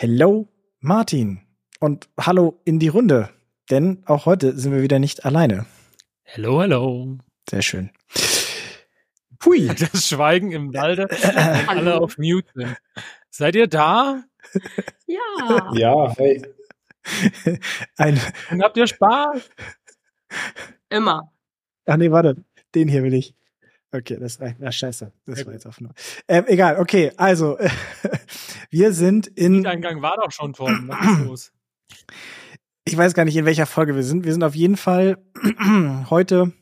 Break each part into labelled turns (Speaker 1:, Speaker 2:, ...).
Speaker 1: Hello, Martin. Und hallo in die Runde. Denn auch heute sind wir wieder nicht alleine.
Speaker 2: Hello, hello.
Speaker 1: Sehr schön.
Speaker 2: Hui. Das Schweigen im Walde, wenn alle auf Mute sind. Seid ihr da?
Speaker 3: Ja.
Speaker 4: Ja, hey.
Speaker 1: Ein,
Speaker 2: Und habt ihr Spaß?
Speaker 3: Immer.
Speaker 1: ach nee, warte. Den hier will ich. Okay, das reicht. Na, scheiße. Das war jetzt auf nur. Ähm, egal, okay. Also, wir sind in.
Speaker 2: Der Eingang war doch schon, Torben. Was ist los?
Speaker 1: ich weiß gar nicht, in welcher Folge wir sind. Wir sind auf jeden Fall heute,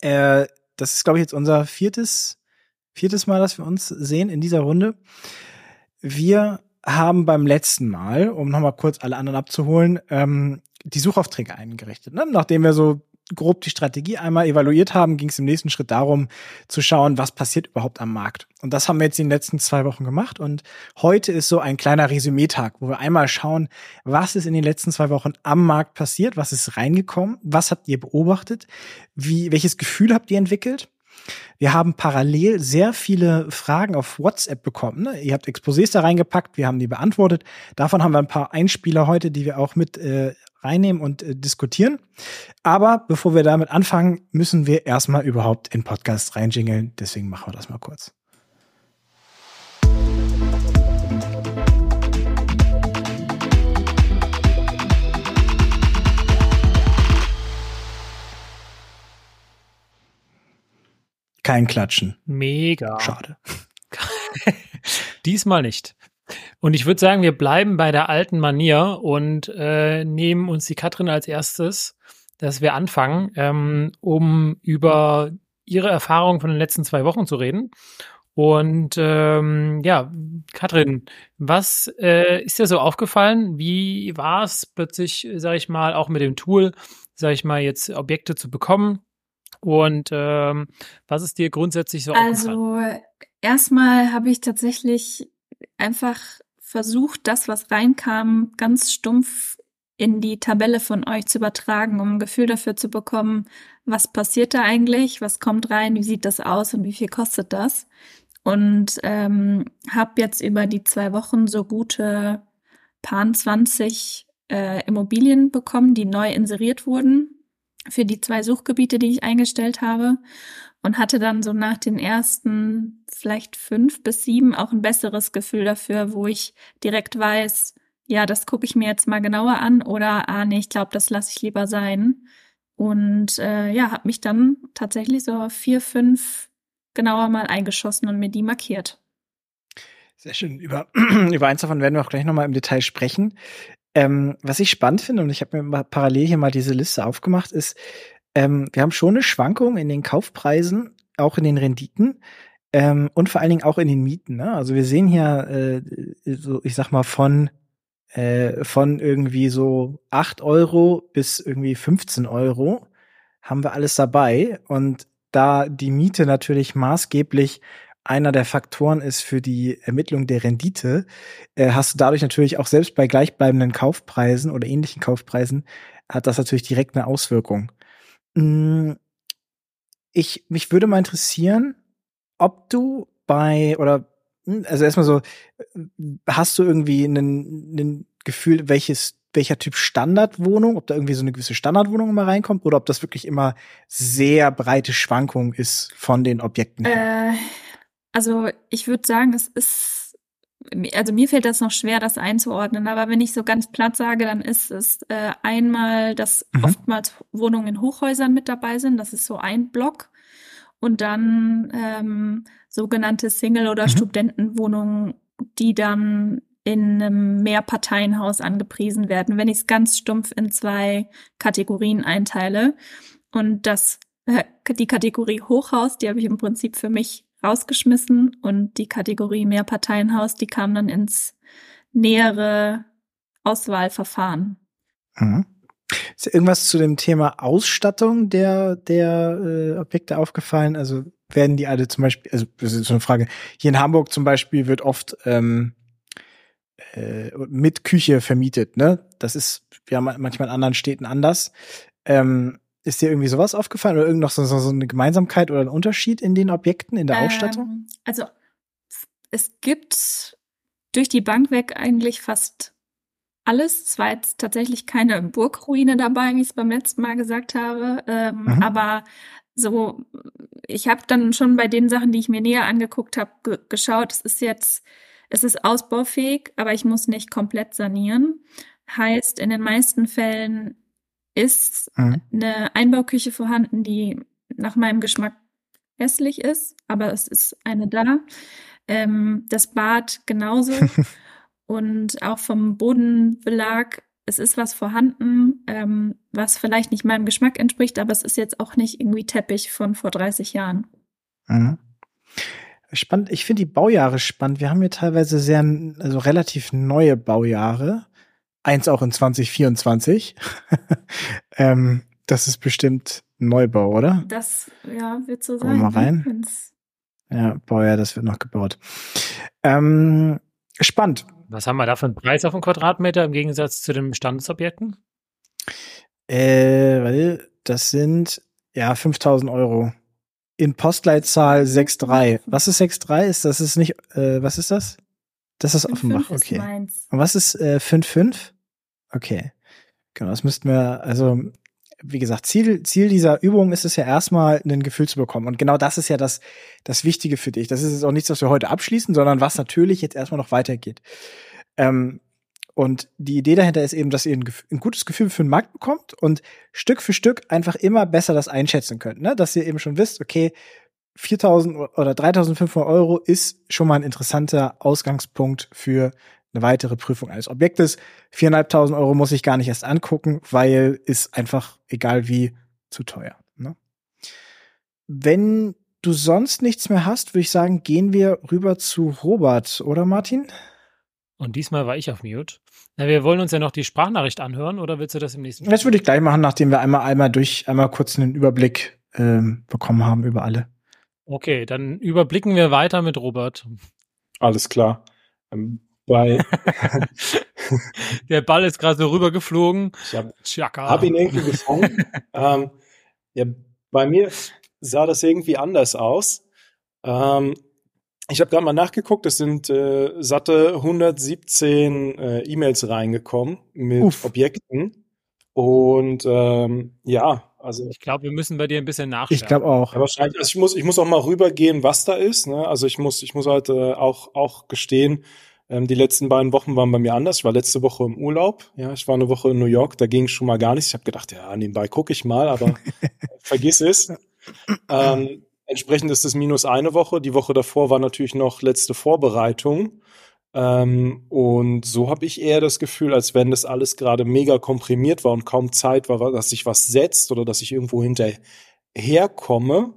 Speaker 1: äh, das ist, glaube ich, jetzt unser viertes, viertes Mal, dass wir uns sehen in dieser Runde. Wir haben beim letzten Mal, um nochmal kurz alle anderen abzuholen, ähm, die Suchaufträge eingerichtet. Ne? Nachdem wir so grob die Strategie einmal evaluiert haben, ging es im nächsten Schritt darum, zu schauen, was passiert überhaupt am Markt. Und das haben wir jetzt in den letzten zwei Wochen gemacht. Und heute ist so ein kleiner Resümee-Tag, wo wir einmal schauen, was ist in den letzten zwei Wochen am Markt passiert, was ist reingekommen, was habt ihr beobachtet, wie, welches Gefühl habt ihr entwickelt. Wir haben parallel sehr viele Fragen auf WhatsApp bekommen. Ne? Ihr habt Exposés da reingepackt, wir haben die beantwortet. Davon haben wir ein paar Einspieler heute, die wir auch mit äh, reinnehmen und äh, diskutieren. Aber bevor wir damit anfangen, müssen wir erstmal überhaupt in Podcast reinjingeln. Deswegen machen wir das mal kurz. Kein Klatschen.
Speaker 2: Mega.
Speaker 1: Schade.
Speaker 2: Diesmal nicht. Und ich würde sagen, wir bleiben bei der alten Manier und äh, nehmen uns die Katrin als erstes, dass wir anfangen, ähm, um über ihre Erfahrungen von den letzten zwei Wochen zu reden. Und ähm, ja, Katrin, was äh, ist dir so aufgefallen? Wie war es plötzlich, sage ich mal, auch mit dem Tool, sage ich mal, jetzt Objekte zu bekommen? Und ähm, was ist dir grundsätzlich so aufgefallen?
Speaker 3: Also erstmal habe ich tatsächlich einfach versucht, das, was reinkam, ganz stumpf in die Tabelle von euch zu übertragen, um ein Gefühl dafür zu bekommen, was passiert da eigentlich, was kommt rein, wie sieht das aus und wie viel kostet das. Und ähm, habe jetzt über die zwei Wochen so gute paar 20 äh, Immobilien bekommen, die neu inseriert wurden für die zwei Suchgebiete, die ich eingestellt habe und hatte dann so nach den ersten vielleicht fünf bis sieben auch ein besseres Gefühl dafür, wo ich direkt weiß, ja, das gucke ich mir jetzt mal genauer an oder ah nee, ich glaube, das lasse ich lieber sein. Und äh, ja, habe mich dann tatsächlich so vier, fünf genauer mal eingeschossen und mir die markiert.
Speaker 1: Sehr schön. Über, über eins davon werden wir auch gleich nochmal im Detail sprechen. Ähm, was ich spannend finde, und ich habe mir parallel hier mal diese Liste aufgemacht, ist, ähm, wir haben schon eine Schwankung in den Kaufpreisen, auch in den Renditen ähm, und vor allen Dingen auch in den Mieten. Ne? Also wir sehen hier, äh, so, ich sag mal, von äh, von irgendwie so acht Euro bis irgendwie 15 Euro haben wir alles dabei. Und da die Miete natürlich maßgeblich einer der Faktoren ist für die Ermittlung der Rendite, äh, hast du dadurch natürlich auch selbst bei gleichbleibenden Kaufpreisen oder ähnlichen Kaufpreisen hat das natürlich direkt eine Auswirkung. Mm, Ich, mich würde mal interessieren, ob du bei oder hm, also erstmal so, hast du irgendwie einen Gefühl, welches welcher Typ Standardwohnung, ob da irgendwie so eine gewisse Standardwohnung immer reinkommt oder ob das wirklich immer sehr breite Schwankung ist von den Objekten her?
Speaker 3: Äh, also ich würde sagen, es ist, also mir fällt das noch schwer, das einzuordnen, aber wenn ich so ganz platt sage, dann ist es äh, einmal, dass
Speaker 1: Mhm.
Speaker 3: oftmals Wohnungen in Hochhäusern mit dabei sind, das ist so ein Block. Und dann ähm, sogenannte Single- oder
Speaker 1: Mhm.
Speaker 3: Studentenwohnungen, die dann in einem Mehrparteienhaus angepriesen werden, wenn ich es ganz stumpf in zwei Kategorien einteile. Und das, äh, die Kategorie Hochhaus, die habe ich im Prinzip für mich rausgeschmissen und die Kategorie Mehrparteienhaus, die kam dann ins nähere Auswahlverfahren.
Speaker 1: Mhm. Ist irgendwas zu dem Thema Ausstattung der, der äh, Objekte aufgefallen? Also werden die alle zum Beispiel, also das ist so eine Frage, hier in Hamburg zum Beispiel wird oft ähm, äh, mit Küche vermietet, ne? Das ist ja ma- manchmal in anderen Städten anders. Ähm, ist dir irgendwie sowas aufgefallen oder irgend noch so, so, eine Gemeinsamkeit oder ein Unterschied in den Objekten, in der Ausstattung?
Speaker 3: Ähm, also es gibt durch die Bank weg eigentlich fast alles. Es war jetzt tatsächlich keine Burgruine dabei, wie ich es beim letzten Mal gesagt habe. Ähm, mhm. Aber so, ich habe dann schon bei den Sachen, die ich mir näher angeguckt habe, ge geschaut. Es ist jetzt, es ist ausbaufähig, aber ich muss nicht komplett sanieren. Heißt, in den meisten Fällen ist mhm. eine Einbauküche vorhanden, die nach meinem Geschmack hässlich ist, aber es ist eine da. Ähm, das Bad genauso. und auch vom Bodenbelag, es ist was vorhanden, ähm, was vielleicht nicht meinem Geschmack entspricht, aber es ist jetzt auch nicht irgendwie Teppich von vor 30 Jahren.
Speaker 1: Mhm. Spannend, ich finde die Baujahre spannend. Wir haben hier teilweise sehr, also relativ neue Baujahre. Eins auch in 2024. ähm, das ist bestimmt Neubau, oder?
Speaker 3: Das, ja, wird so
Speaker 1: sein. Gucken wir mal rein. Wenn's ja, Baujahr, das wird noch gebaut. Ähm, spannend.
Speaker 2: Was haben wir da für einen Preis auf einen Quadratmeter im Gegensatz zu den Bestandsobjekten?
Speaker 1: Äh, weil das sind ja 5000 Euro. In Postleitzahl 6,3. Was ist 6,3? Ist das ist nicht, äh, was ist das? Das ist Offenbach, okay. Ist Und was ist äh, 5,5? Okay. Genau, das müssten wir, also wie gesagt, Ziel, Ziel dieser Übung ist es ja erstmal, ein Gefühl zu bekommen. Und genau das ist ja das, das Wichtige für dich. Das ist jetzt auch nichts, was wir heute abschließen, sondern was natürlich jetzt erstmal noch weitergeht. Ähm, und die Idee dahinter ist eben, dass ihr ein, ein, gutes Gefühl für den Markt bekommt und Stück für Stück einfach immer besser das einschätzen könnt. Ne? Dass ihr eben schon wisst, okay, 4000 oder 3500 Euro ist schon mal ein interessanter Ausgangspunkt für eine weitere Prüfung eines Objektes. 4.500 Euro muss ich gar nicht erst angucken, weil ist einfach, egal wie, zu teuer. Ne? Wenn du sonst nichts mehr hast, würde ich sagen, gehen wir rüber zu Robert, oder Martin?
Speaker 2: Und diesmal war ich auf Mute. Na, wir wollen uns ja noch die Sprachnachricht anhören, oder willst du das im nächsten?
Speaker 1: Das würde ich gleich machen, nachdem wir einmal einmal durch, einmal kurz einen Überblick ähm, bekommen haben über alle.
Speaker 2: Okay, dann überblicken wir weiter mit Robert.
Speaker 4: Alles klar. Ähm, bei
Speaker 2: Der Ball ist gerade so rübergeflogen.
Speaker 4: Ich habe hab ihn irgendwie gefangen. ähm, ja, bei mir sah das irgendwie anders aus. Ähm, ich habe gerade mal nachgeguckt, es sind äh, satte 117 äh, E-Mails reingekommen mit Uff. Objekten. Und ähm, ja, also
Speaker 2: ich glaube, wir müssen bei dir ein bisschen nachschauen.
Speaker 1: Ich glaube auch.
Speaker 4: Ja, wahrscheinlich. Also ich muss, ich muss auch mal rübergehen, was da ist. Ne? Also ich muss, ich muss halt äh, auch auch gestehen, ähm, die letzten beiden Wochen waren bei mir anders. Ich war letzte Woche im Urlaub. Ja, ich war eine Woche in New York. Da ging schon mal gar nichts. Ich habe gedacht, ja, nebenbei gucke ich mal, aber vergiss es. Ähm, entsprechend ist es minus eine Woche. Die Woche davor war natürlich noch letzte Vorbereitung. Ähm, und so habe ich eher das Gefühl, als wenn das alles gerade mega komprimiert war und kaum Zeit war, dass sich was setzt oder dass ich irgendwo hinterherkomme.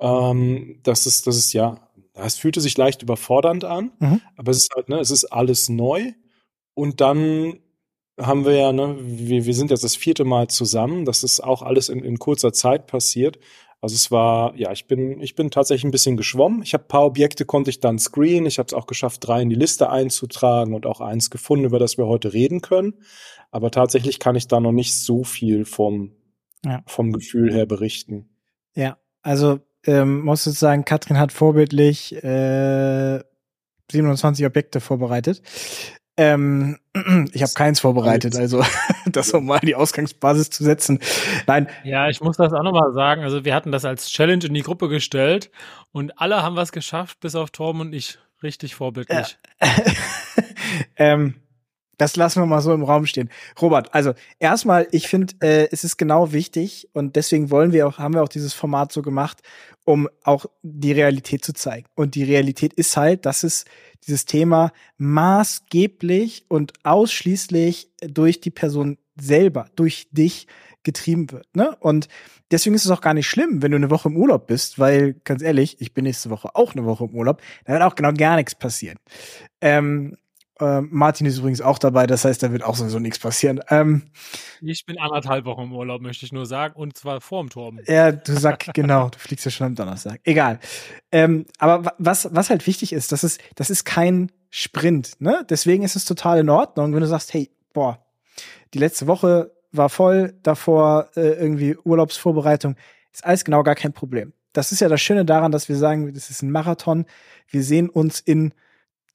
Speaker 4: Ähm, das ist, das ist ja es fühlte sich leicht überfordernd an, mhm. aber es ist halt, ne, es ist alles neu. Und dann haben wir ja, ne, wir, wir sind jetzt das vierte Mal zusammen. Das ist auch alles in, in kurzer Zeit passiert. Also es war, ja, ich bin, ich bin tatsächlich ein bisschen geschwommen. Ich habe paar Objekte konnte ich dann screen. Ich habe es auch geschafft, drei in die Liste einzutragen und auch eins gefunden, über das wir heute reden können. Aber tatsächlich kann ich da noch nicht so viel vom, ja. vom Gefühl her berichten.
Speaker 1: Ja, also ähm, muss ich sagen, Katrin hat vorbildlich äh, 27 Objekte vorbereitet. Ähm, ich habe keins vorbereitet, also das um mal die Ausgangsbasis zu setzen. Nein.
Speaker 2: Ja, ich muss das auch nochmal sagen. Also wir hatten das als Challenge in die Gruppe gestellt und alle haben was geschafft, bis auf Torben und ich. Richtig vorbildlich.
Speaker 1: Ja. ähm, das lassen wir mal so im Raum stehen. Robert, also erstmal, ich finde, äh, es ist genau wichtig und deswegen wollen wir auch, haben wir auch dieses Format so gemacht, um auch die Realität zu zeigen. Und die Realität ist halt, dass es dieses Thema maßgeblich und ausschließlich durch die Person selber, durch dich getrieben wird. Ne? Und deswegen ist es auch gar nicht schlimm, wenn du eine Woche im Urlaub bist, weil, ganz ehrlich, ich bin nächste Woche auch eine Woche im Urlaub, da wird auch genau gar nichts passieren. Ähm, äh, Martin ist übrigens auch dabei, das heißt, da wird auch sowieso nichts passieren. Ähm,
Speaker 2: ich bin anderthalb Wochen im Urlaub, möchte ich nur sagen, und zwar vorm Turm.
Speaker 1: Ja, du sagst genau, du fliegst ja schon am Donnerstag. Egal. Ähm, aber was, was halt wichtig ist, das ist, das ist kein Sprint, ne? Deswegen ist es total in Ordnung, wenn du sagst, hey, boah, die letzte Woche war voll, davor äh, irgendwie Urlaubsvorbereitung, ist alles genau gar kein Problem. Das ist ja das Schöne daran, dass wir sagen, das ist ein Marathon. Wir sehen uns in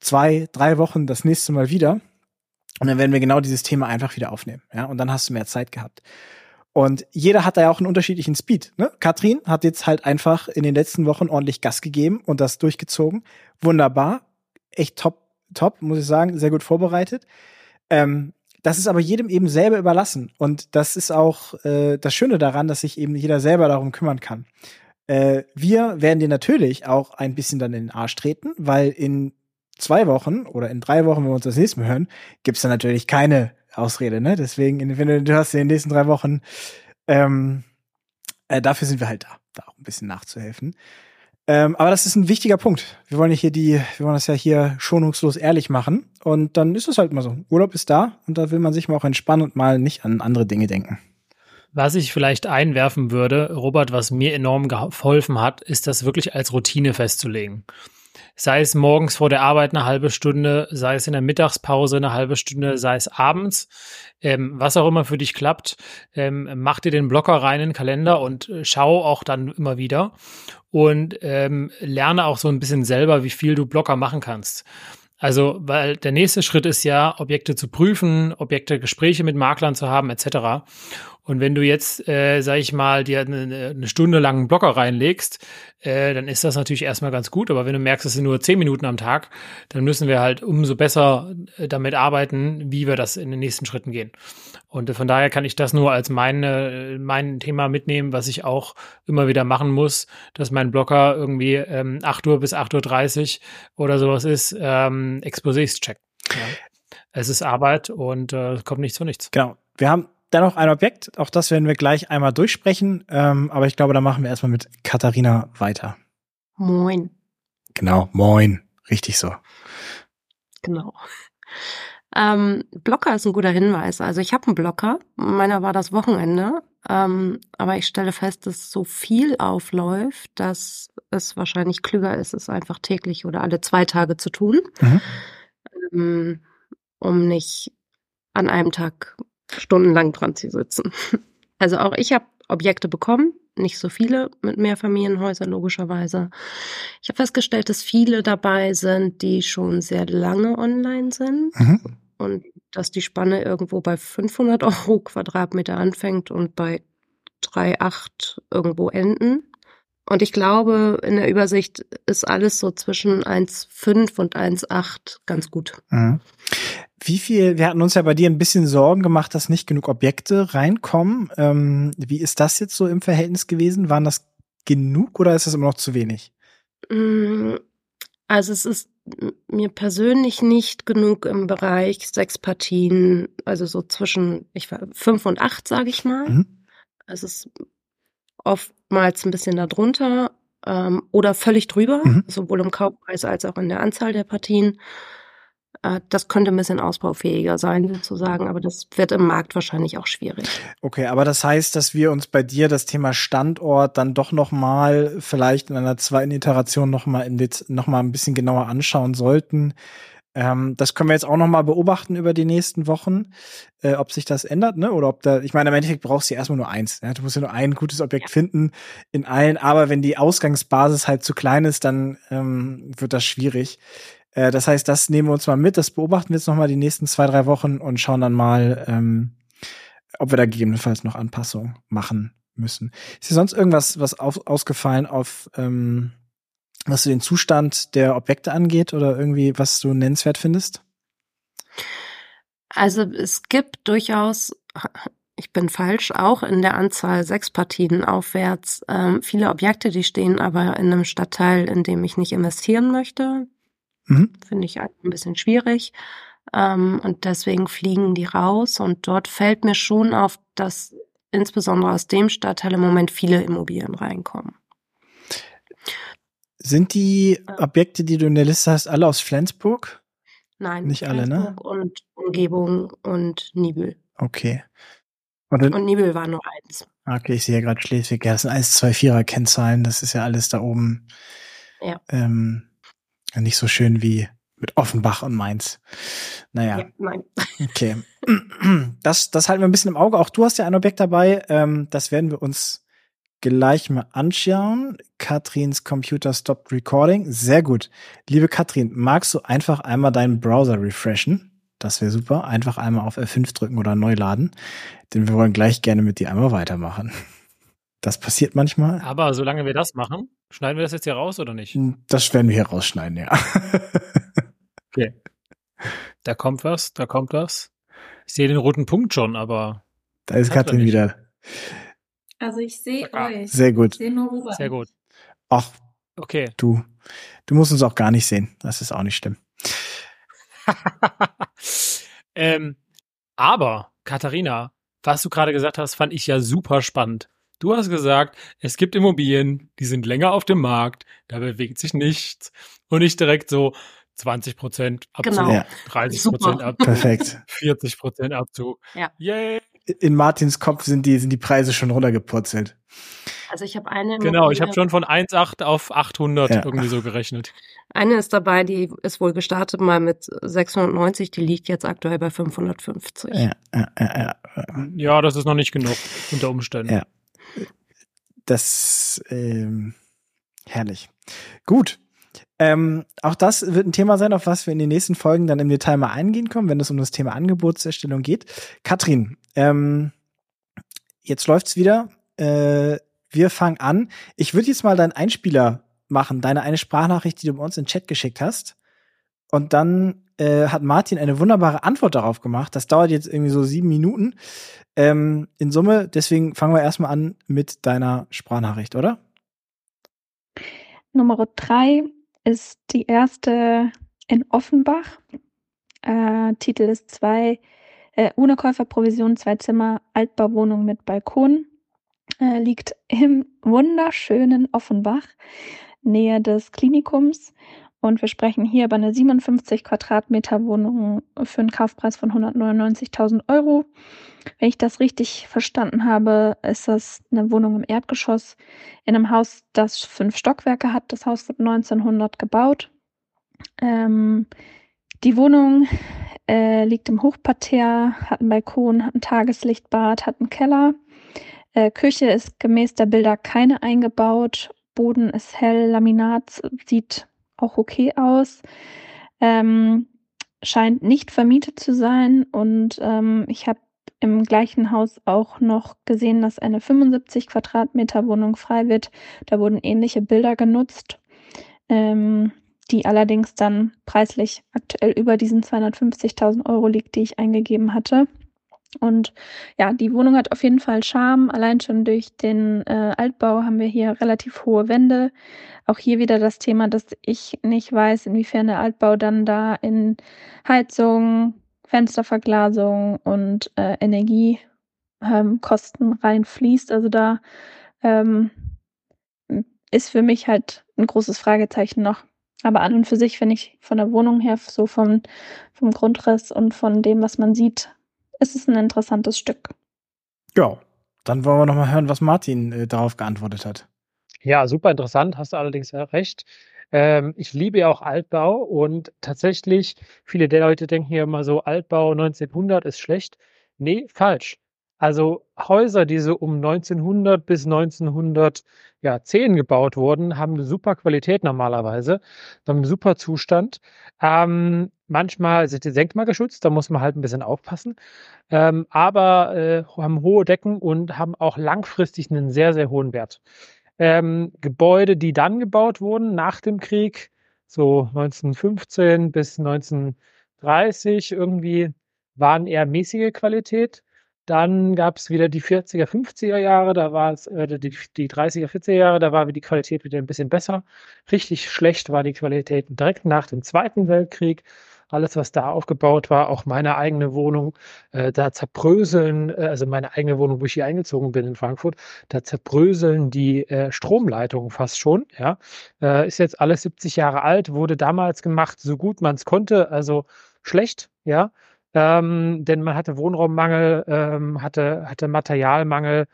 Speaker 1: zwei, drei Wochen das nächste Mal wieder. Und dann werden wir genau dieses Thema einfach wieder aufnehmen. Ja, und dann hast du mehr Zeit gehabt. Und jeder hat da ja auch einen unterschiedlichen Speed. Ne? Katrin hat jetzt halt einfach in den letzten Wochen ordentlich Gas gegeben und das durchgezogen. Wunderbar. Echt top, top, muss ich sagen. Sehr gut vorbereitet. Ähm, das ist aber jedem eben selber überlassen. Und das ist auch äh, das Schöne daran, dass sich eben jeder selber darum kümmern kann. Äh, wir werden dir natürlich auch ein bisschen dann in den Arsch treten, weil in zwei Wochen oder in drei Wochen, wenn wir uns das nächste Mal hören, gibt's dann natürlich keine Ausrede, ne? Deswegen, wenn du, du hast in den nächsten drei Wochen, ähm, äh, dafür sind wir halt da, da auch ein bisschen nachzuhelfen. Ähm, aber das ist ein wichtiger Punkt. Wir wollen ja hier die, wir wollen das ja hier schonungslos ehrlich machen. Und dann ist es halt mal so. Urlaub ist da und da will man sich mal auch entspannen und mal nicht an andere Dinge denken.
Speaker 2: Was ich vielleicht einwerfen würde, Robert, was mir enorm geholfen hat, ist das wirklich als Routine festzulegen sei es morgens vor der Arbeit eine halbe Stunde, sei es in der Mittagspause eine halbe Stunde, sei es abends, ähm, was auch immer für dich klappt, ähm, mach dir den Blocker rein in den Kalender und äh, schau auch dann immer wieder und ähm, lerne auch so ein bisschen selber, wie viel du Blocker machen kannst. Also, weil der nächste Schritt ist ja, Objekte zu prüfen, Objekte, Gespräche mit Maklern zu haben, etc. Und wenn du jetzt, äh, sag ich mal, dir eine, eine Stunde lang einen Blocker reinlegst, äh, dann ist das natürlich erstmal ganz gut. Aber wenn du merkst, es sind nur zehn Minuten am Tag, dann müssen wir halt umso besser äh, damit arbeiten, wie wir das in den nächsten Schritten gehen. Und äh, von daher kann ich das nur als meine, mein Thema mitnehmen, was ich auch immer wieder machen muss, dass mein Blocker irgendwie ähm, 8 Uhr bis 8.30 Uhr oder sowas ist, ähm, Exposés checkt. Ja. Es ist Arbeit und äh, kommt nichts von nichts.
Speaker 1: Genau. Wir haben dennoch ein Objekt, auch das werden wir gleich einmal durchsprechen, ähm, aber ich glaube, da machen wir erstmal mit Katharina weiter.
Speaker 5: Moin.
Speaker 1: Genau, moin. Richtig so.
Speaker 5: Genau. Ähm, Blocker ist ein guter Hinweis. Also ich habe einen Blocker. Meiner war das Wochenende. Ähm, aber ich stelle fest, dass so viel aufläuft, dass es wahrscheinlich klüger ist, es einfach täglich oder alle zwei Tage zu tun, mhm. ähm, um nicht an einem Tag stundenlang dran zu sitzen. Also auch ich habe Objekte bekommen, nicht so viele mit Mehrfamilienhäusern logischerweise. Ich habe festgestellt, dass viele dabei sind, die schon sehr lange online sind mhm. und dass die Spanne irgendwo bei 500 Euro Quadratmeter anfängt und bei 3,8 irgendwo enden. Und ich glaube, in der Übersicht ist alles so zwischen 1,5 und 1,8 ganz gut. Mhm.
Speaker 1: Wie viel, wir hatten uns ja bei dir ein bisschen Sorgen gemacht, dass nicht genug Objekte reinkommen. Ähm, wie ist das jetzt so im Verhältnis gewesen? Waren das genug oder ist das immer noch zu wenig?
Speaker 5: Mm, also es ist mir persönlich nicht genug im Bereich sechs Partien, also so zwischen ich war fünf und acht, sage ich mal. Mhm. Es ist oftmals ein bisschen darunter ähm, oder völlig drüber, mhm. sowohl im Kaufpreis als auch in der Anzahl der Partien. Äh, das könnte ein bisschen ausbaufähiger sein, sozusagen, aber das wird im Markt wahrscheinlich auch schwierig.
Speaker 1: Okay, aber das heißt, dass wir uns bei dir das Thema Standort dann doch noch mal vielleicht in einer zweiten Iteration noch mal, in noch mal ein bisschen genauer anschauen sollten. Ähm, das können wir jetzt auch noch mal beobachten über die nächsten Wochen, äh, ob sich das ändert, ne? Oder ob da, ich meine, im Endeffekt brauchst du ja erstmal nur eins. Ja? Du musst ja nur ein gutes Objekt finden in allen, aber wenn die Ausgangsbasis halt zu klein ist, dann ähm, wird das schwierig. Äh, das heißt, das nehmen wir uns mal mit, das beobachten wir jetzt noch mal die nächsten zwei, drei Wochen und schauen dann mal, ähm, ob wir da gegebenenfalls noch Anpassungen machen müssen. Ist dir sonst irgendwas was auf, ausgefallen auf ähm, was du den Zustand der Objekte angeht oder irgendwie was du nennenswert findest?
Speaker 5: Also es gibt durchaus, ich bin falsch, auch in der Anzahl sechs Partien aufwärts ähm, viele Objekte, die stehen aber in einem Stadtteil, in dem ich nicht investieren möchte. Mhm. Finde ich ein bisschen schwierig. Ähm, und deswegen fliegen die raus. Und dort fällt mir schon auf, dass insbesondere aus dem Stadtteil im Moment viele Immobilien reinkommen.
Speaker 1: Sind die Objekte, die du in der Liste hast, alle aus Flensburg?
Speaker 5: Nein,
Speaker 1: nicht alle, ne?
Speaker 5: Und Umgebung und Nibel.
Speaker 1: Okay.
Speaker 5: Und, und Nibel war nur eins.
Speaker 1: Okay, ich sehe ja gerade Schleswig. Ja, das sind 1, 2, 4er Kennzahlen. Das ist ja alles da oben.
Speaker 5: Ja.
Speaker 1: Ähm, nicht so schön wie mit Offenbach und Mainz. Naja. Ja,
Speaker 5: nein.
Speaker 1: Okay. Das, das halten wir ein bisschen im Auge. Auch du hast ja ein Objekt dabei. Ähm, das werden wir uns gleich mal anschauen. Katrins Computer stopped recording. Sehr gut. Liebe Katrin, magst du einfach einmal deinen Browser refreshen? Das wäre super. Einfach einmal auf F5 drücken oder neu laden. Denn wir wollen gleich gerne mit dir einmal weitermachen. Das passiert manchmal.
Speaker 2: Aber solange wir das machen, schneiden wir das jetzt hier raus oder nicht?
Speaker 1: Das werden wir hier rausschneiden, ja.
Speaker 2: okay. Da kommt was, da kommt was. Ich sehe den roten Punkt schon, aber.
Speaker 1: Da ist Katrin wieder.
Speaker 6: Also ich sehe euch.
Speaker 1: Sehr gut.
Speaker 6: Ich sehe nur Ruben.
Speaker 2: Sehr gut.
Speaker 1: Ach,
Speaker 2: okay.
Speaker 1: Du, du musst uns auch gar nicht sehen. Das ist auch nicht schlimm.
Speaker 2: ähm, aber, Katharina, was du gerade gesagt hast, fand ich ja super spannend. Du hast gesagt, es gibt Immobilien, die sind länger auf dem Markt, da bewegt sich nichts. Und nicht direkt so 20 Prozent Abzug,
Speaker 5: Genau.
Speaker 1: Ja.
Speaker 2: 30 Prozent Abzug,
Speaker 1: Perfekt.
Speaker 2: 40 Prozent Abzug.
Speaker 5: Ja.
Speaker 2: Yay.
Speaker 1: In Martins Kopf sind die, sind die Preise schon runtergepurzelt.
Speaker 5: Also ich habe eine.
Speaker 2: Genau, ich habe
Speaker 5: Immobilie-
Speaker 2: schon von 1,8 auf 800
Speaker 1: Ja.
Speaker 2: irgendwie so gerechnet.
Speaker 5: Eine ist dabei, die ist wohl gestartet mal mit 690, die liegt jetzt aktuell bei 550.
Speaker 1: Ja, ja, ja, ja.
Speaker 2: Ja, das ist noch nicht genug unter Umständen.
Speaker 1: Ja. Das ähm, herrlich. Gut. Ähm, auch das wird ein Thema sein, auf was wir in den nächsten Folgen dann im Detail mal eingehen können, wenn es um das Thema Angebotserstellung geht. Katrin, ähm, jetzt läuft's wieder. Äh, wir fangen an. Ich würde jetzt mal deinen Einspieler machen, deine eine Sprachnachricht, die du bei uns in den Chat geschickt hast. Und dann äh, hat Martin eine wunderbare Antwort darauf gemacht. Das dauert jetzt irgendwie so sieben Minuten. Ähm, in Summe, deswegen fangen wir erstmal an mit deiner Sprachnachricht, oder?
Speaker 3: Nummer drei ist die erste in Offenbach. Äh, Titel ist zwei, äh, ohne Käuferprovision, zwei Zimmer, Altbauwohnung mit Balkon. Äh, liegt im wunderschönen Offenbach, Nähe des Klinikums. Und wir sprechen hier über eine 57 Quadratmeter Wohnung für einen Kaufpreis von 199.000 Euro. Wenn ich das richtig verstanden habe, ist das eine Wohnung im Erdgeschoss in einem Haus, das fünf Stockwerke hat. Das Haus wird 1900 gebaut. Ähm, die Wohnung äh, liegt im Hochparterre, hat einen Balkon, hat ein Tageslichtbad, hat einen Keller. Äh, Küche ist gemäß der Bilder keine eingebaut. Boden ist hell, Laminat sieht auch okay aus. Ähm, scheint nicht vermietet zu sein und ähm, ich habe im gleichen Haus auch noch gesehen, dass eine 75 Quadratmeter Wohnung frei wird. Da wurden ähnliche Bilder genutzt, ähm, die allerdings dann preislich aktuell über diesen 250.000 Euro liegt, die ich eingegeben hatte. Und ja, die Wohnung hat auf jeden Fall Charme. Allein schon durch den äh, Altbau haben wir hier relativ hohe Wände. Auch hier wieder das Thema, dass ich nicht weiß, inwiefern der Altbau dann da in Heizung, Fensterverglasung und äh, Energiekosten ähm, reinfließt. Also da ähm, ist für mich halt ein großes Fragezeichen noch. Aber an und für sich finde ich von der Wohnung her, so vom, vom Grundriss und von dem, was man sieht, ist es ein interessantes Stück.
Speaker 1: Ja. Dann wollen wir noch mal hören, was Martin äh, darauf geantwortet hat.
Speaker 2: Ja, super interessant, hast du allerdings ja recht. Ähm, ich liebe ja auch Altbau und tatsächlich, viele der Leute denken hier immer so, Altbau 1900 ist schlecht. Nee, falsch. Also Häuser, die so um 1900 bis 1910 gebaut wurden, haben eine super Qualität normalerweise, haben einen super Zustand. Ähm, manchmal sind die denkmalgeschützt, da muss man halt ein bisschen aufpassen, ähm, aber äh, haben hohe Decken und haben auch langfristig einen sehr, sehr hohen Wert. Ähm, Gebäude, die dann gebaut wurden nach dem Krieg, so 1915 bis 1930 irgendwie, waren eher mäßige Qualität. Dann gab es wieder die 40er, 50er Jahre, da war es, äh, die, die 30er, 40er Jahre, da war die Qualität wieder ein bisschen besser. Richtig schlecht war die Qualität direkt nach dem Zweiten Weltkrieg. Alles, was da aufgebaut war, auch meine eigene Wohnung, äh, da zerbröseln, äh, also meine eigene Wohnung, wo ich hier eingezogen bin in Frankfurt, da zerbröseln die äh, Stromleitungen fast schon. Ja, äh, ist jetzt alles 70 Jahre alt, wurde damals gemacht, so gut man es konnte, also schlecht, ja, ähm, denn man hatte Wohnraummangel, ähm, hatte hatte Materialmangel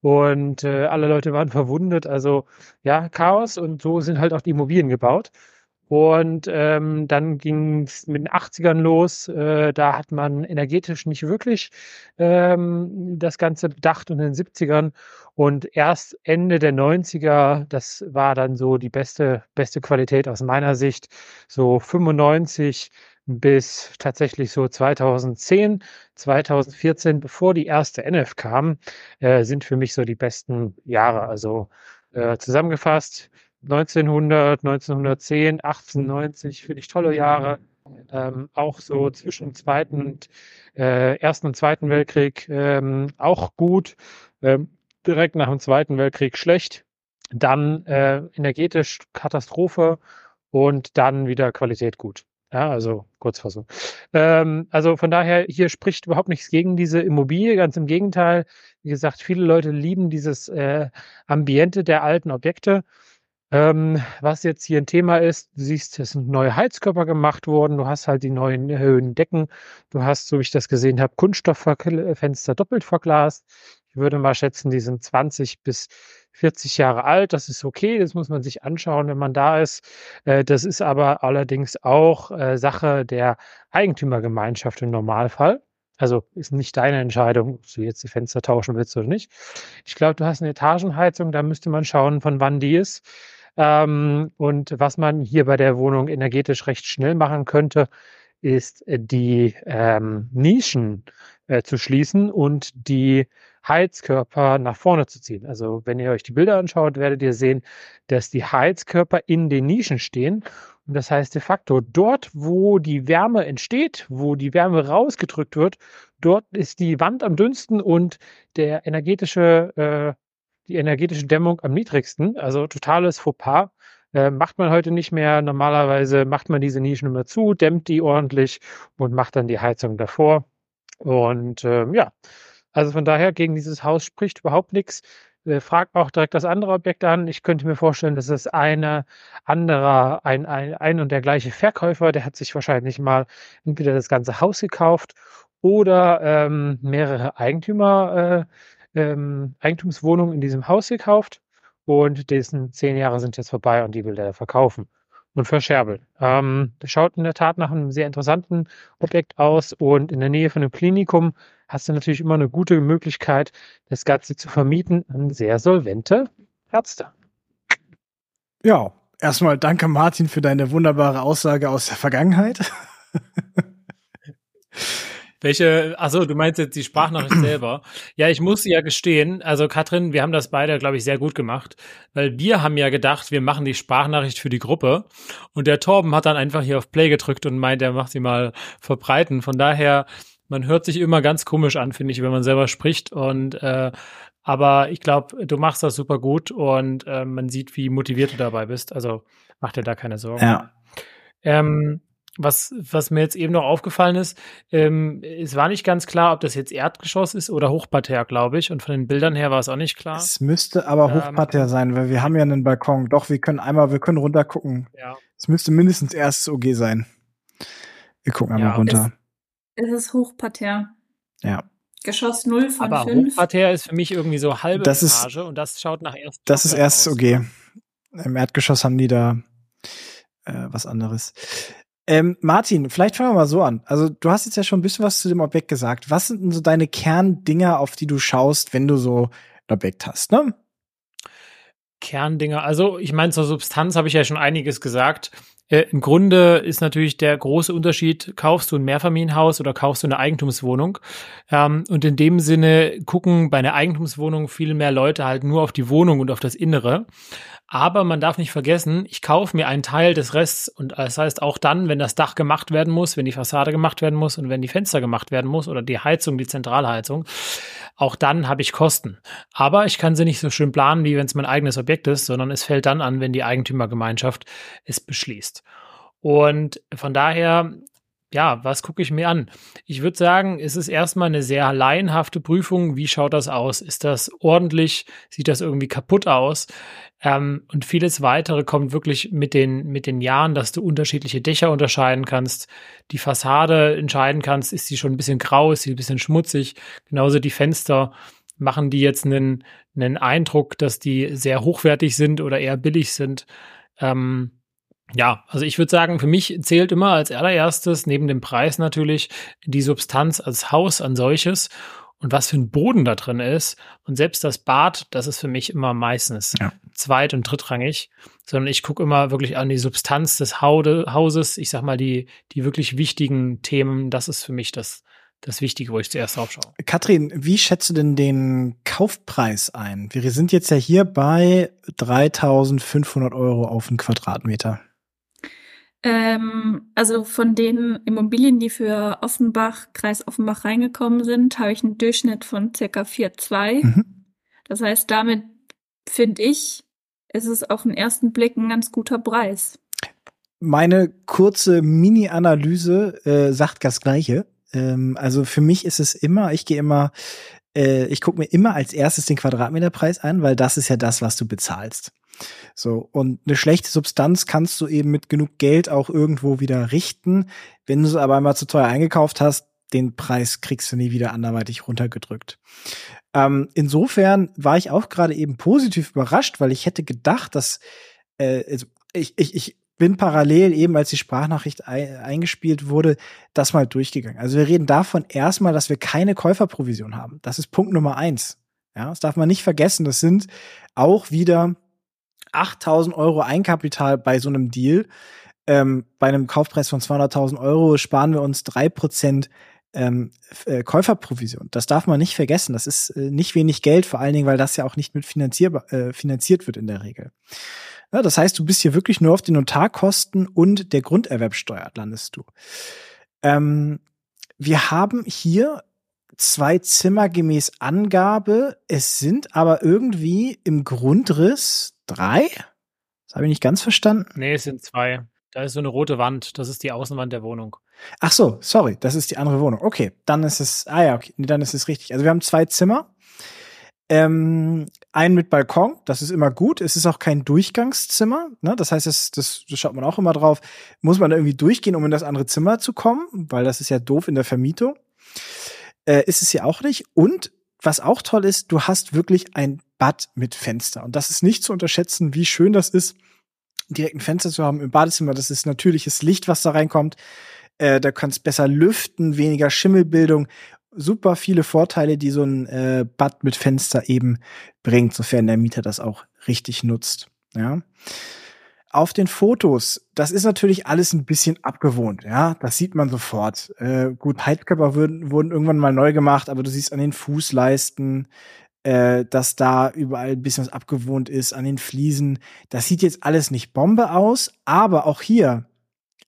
Speaker 2: und äh, alle Leute waren verwundet, also ja Chaos und so sind halt auch die Immobilien gebaut. Und ähm, dann ging es mit den 80ern los. Äh, da hat man energetisch nicht wirklich ähm, das Ganze bedacht und in den 70ern. Und erst Ende der 90er, das war dann so die beste, beste Qualität aus meiner Sicht. So 95 bis tatsächlich so 2010, 2014, bevor die erste NF kam, äh, sind für mich so die besten Jahre. Also äh, zusammengefasst, 1900, 1910, 1890, finde ich tolle Jahre. Ähm, auch so zwischen zweiten und äh, ersten und zweiten Weltkrieg ähm, auch gut. Ähm, direkt nach dem Zweiten Weltkrieg schlecht. Dann äh, energetisch Katastrophe und dann wieder Qualität gut. Ja, also Kurzfassung. Ähm, also von daher, hier spricht überhaupt nichts gegen diese Immobilie, ganz im Gegenteil. Wie gesagt, viele Leute lieben dieses äh, Ambiente der alten Objekte. Ähm, was jetzt hier ein Thema ist, du siehst, es sind neue Heizkörper gemacht worden, du hast halt die neuen Höhen Decken, du hast, so wie ich das gesehen habe, Kunststofffenster doppelt verglast. Ich würde mal schätzen, die sind 20 bis 40 Jahre alt. Das ist okay, das muss man sich anschauen, wenn man da ist. Äh, das ist aber allerdings auch äh, Sache der Eigentümergemeinschaft im Normalfall. Also ist nicht deine Entscheidung, ob du jetzt die Fenster tauschen willst oder nicht. Ich glaube, du hast eine Etagenheizung, da müsste man schauen, von wann die ist. Ähm, und was man hier bei der Wohnung energetisch recht schnell machen könnte, ist die ähm, Nischen äh, zu schließen und die Heizkörper nach vorne zu ziehen. Also wenn ihr euch die Bilder anschaut, werdet ihr sehen, dass die Heizkörper in den Nischen stehen. Und das heißt de facto, dort, wo die Wärme entsteht, wo die Wärme rausgedrückt wird, dort ist die Wand am dünnsten und der energetische, äh, die energetische Dämmung am niedrigsten. Also totales Fauxpas. Äh, macht man heute nicht mehr. Normalerweise macht man diese Nischen immer zu, dämmt die ordentlich und macht dann die Heizung davor. Und äh, ja, also von daher, gegen dieses Haus spricht überhaupt nichts. Äh, frag auch direkt das andere Objekt an. Ich könnte mir vorstellen, dass es eine anderer, ein, ein, ein und der gleiche Verkäufer, der hat sich wahrscheinlich mal entweder das ganze Haus gekauft oder ähm, mehrere Eigentümer, äh, ähm, Eigentumswohnungen in diesem Haus gekauft und dessen zehn Jahre sind jetzt vorbei und die will er verkaufen und verscherbeln. Ähm, das schaut in der Tat nach einem sehr interessanten Objekt aus und in der Nähe von einem Klinikum hast du natürlich immer eine gute Möglichkeit, das Ganze zu vermieten an sehr solvente Ärzte.
Speaker 1: Ja, erstmal danke Martin für deine wunderbare Aussage aus der Vergangenheit.
Speaker 2: Welche, achso, du meinst jetzt die Sprachnachricht selber. Ja, ich muss ja gestehen, also Katrin, wir haben das beide, glaube ich, sehr gut gemacht, weil wir haben ja gedacht, wir machen die Sprachnachricht für die Gruppe und der Torben hat dann einfach hier auf Play gedrückt und meint, er macht sie mal verbreiten. Von daher, man hört sich immer ganz komisch an, finde ich, wenn man selber spricht und äh, aber ich glaube, du machst das super gut und äh, man sieht, wie motiviert du dabei bist. Also mach dir da keine Sorgen.
Speaker 1: Ja.
Speaker 2: Ähm, was, was mir jetzt eben noch aufgefallen ist, ähm, es war nicht ganz klar, ob das jetzt Erdgeschoss ist oder Hochparterre, glaube ich. Und von den Bildern her war es auch nicht klar.
Speaker 1: Es müsste aber ähm, Hochparterre sein, weil wir haben ja einen Balkon. Doch, wir können einmal, wir können runter gucken. Ja. Es müsste mindestens erstes OG sein. Wir gucken einmal ja, runter.
Speaker 3: Es, es ist Hochparterre.
Speaker 1: Ja.
Speaker 3: Geschoss 0 von
Speaker 2: aber
Speaker 3: 5.
Speaker 2: Hochparterre ist für mich irgendwie so halbe
Speaker 1: das
Speaker 2: Etage
Speaker 1: ist,
Speaker 2: und das schaut nach erstes
Speaker 1: Das ist erstes OG. Im Erdgeschoss haben die da äh, was anderes. Ähm, Martin, vielleicht fangen wir mal so an. Also du hast jetzt ja schon ein bisschen was zu dem Objekt gesagt. Was sind denn so deine Kerndinger, auf die du schaust, wenn du so ein Objekt hast, ne?
Speaker 2: Kerndinger. Also ich meine, zur Substanz habe ich ja schon einiges gesagt. Äh, Im Grunde ist natürlich der große Unterschied, kaufst du ein Mehrfamilienhaus oder kaufst du eine Eigentumswohnung? Ähm, und in dem Sinne gucken bei einer Eigentumswohnung viel mehr Leute halt nur auf die Wohnung und auf das Innere. Aber man darf nicht vergessen, ich kaufe mir einen Teil des Rests und das heißt auch dann, wenn das Dach gemacht werden muss, wenn die Fassade gemacht werden muss und wenn die Fenster gemacht werden muss oder die Heizung, die Zentralheizung, auch dann habe ich Kosten. Aber ich kann sie nicht so schön planen, wie wenn es mein eigenes Objekt ist, sondern es fällt dann an, wenn die Eigentümergemeinschaft es beschließt. Und von daher ja, was gucke ich mir an? Ich würde sagen, es ist erstmal eine sehr laienhafte Prüfung. Wie schaut das aus? Ist das ordentlich? Sieht das irgendwie kaputt aus? Ähm, und vieles weitere kommt wirklich mit den, mit den Jahren, dass du unterschiedliche Dächer unterscheiden kannst, die Fassade entscheiden kannst, ist sie schon ein bisschen grau, ist sie ein bisschen schmutzig, genauso die Fenster. Machen die jetzt einen, einen Eindruck, dass die sehr hochwertig sind oder eher billig sind? Ähm, Ja, also ich würde sagen, für mich zählt immer als allererstes neben dem Preis natürlich die Substanz als Haus an solches und was für ein Boden da drin ist. Und selbst das Bad, das ist für mich immer meistens
Speaker 1: Ja.
Speaker 2: zweit- und drittrangig, sondern ich gucke immer wirklich an die Substanz des Haude, Hauses. Ich sag mal, die, die wirklich wichtigen Themen, das ist für mich das, das Wichtige, wo ich zuerst drauf schaue.
Speaker 1: Katrin, wie schätzt du denn den Kaufpreis ein? Wir sind jetzt ja hier bei 3500 Euro auf einen Quadratmeter.
Speaker 3: Ähm, also von den Immobilien, die für Offenbach, Kreis Offenbach reingekommen sind, habe ich einen Durchschnitt von circa 4,2.
Speaker 1: Mhm.
Speaker 3: Das heißt, damit finde ich, ist es auf den ersten Blick ein ganz guter Preis.
Speaker 1: Meine kurze Mini-Analyse äh, sagt das Gleiche. Ähm, also für mich ist es immer, ich gehe immer, äh, ich gucke mir immer als erstes den Quadratmeterpreis an, weil das ist ja das, was du bezahlst. So, und eine schlechte Substanz kannst du eben mit genug Geld auch irgendwo wieder richten. Wenn du es aber einmal zu teuer eingekauft hast, den Preis kriegst du nie wieder anderweitig runtergedrückt. Ähm, insofern war ich auch gerade eben positiv überrascht, weil ich hätte gedacht, dass äh, also ich, ich, ich bin parallel eben, als die Sprachnachricht ei- eingespielt wurde, das mal durchgegangen. Also wir reden davon erstmal, dass wir keine Käuferprovision haben. Das ist Punkt Nummer eins. Ja, das darf man nicht vergessen. Das sind auch wieder 8000 Euro Einkapital bei so einem Deal. Ähm, bei einem Kaufpreis von 200.000 Euro sparen wir uns drei Prozent ähm, äh, Käuferprovision. Das darf man nicht vergessen. Das ist äh, nicht wenig Geld, vor allen Dingen, weil das ja auch nicht mit finanzierbar, äh, finanziert wird in der Regel. Ja, das heißt, du bist hier wirklich nur auf den Notarkosten und der Grunderwerbsteuer landest du. Ähm, wir haben hier zwei Zimmer gemäß Angabe. Es sind aber irgendwie im Grundriss drei. Das habe ich nicht ganz verstanden.
Speaker 2: Nee, es sind zwei. Da ist so eine rote Wand. Das ist die Außenwand der Wohnung.
Speaker 1: Ach so, sorry, das ist die andere Wohnung. Okay, dann ist es, ah ja, okay, nee, dann ist es richtig. Also wir haben zwei Zimmer. Ähm, einen mit Balkon, das ist immer gut. Es ist auch kein Durchgangszimmer. Ne? Das heißt, das, das, das schaut man auch immer drauf. Muss man irgendwie durchgehen, um in das andere Zimmer zu kommen, weil das ist ja doof in der Vermietung. Äh, ist es ja auch nicht. Und was auch toll ist, du hast wirklich ein Bad mit Fenster. Und das ist nicht zu unterschätzen, wie schön das ist, direkt ein Fenster zu haben im Badezimmer. Das ist natürliches Licht, was da reinkommt. Äh, da kannst besser lüften, weniger Schimmelbildung. Super viele Vorteile, die so ein äh, Bad mit Fenster eben bringt, sofern der Mieter das auch richtig nutzt. Ja. Auf den Fotos, das ist natürlich alles ein bisschen abgewohnt, ja, das sieht man sofort. Äh, gut, Heizkörper wurden, wurden irgendwann mal neu gemacht, aber du siehst an den Fußleisten, äh, dass da überall ein bisschen was abgewohnt ist, an den Fliesen. Das sieht jetzt alles nicht Bombe aus, aber auch hier,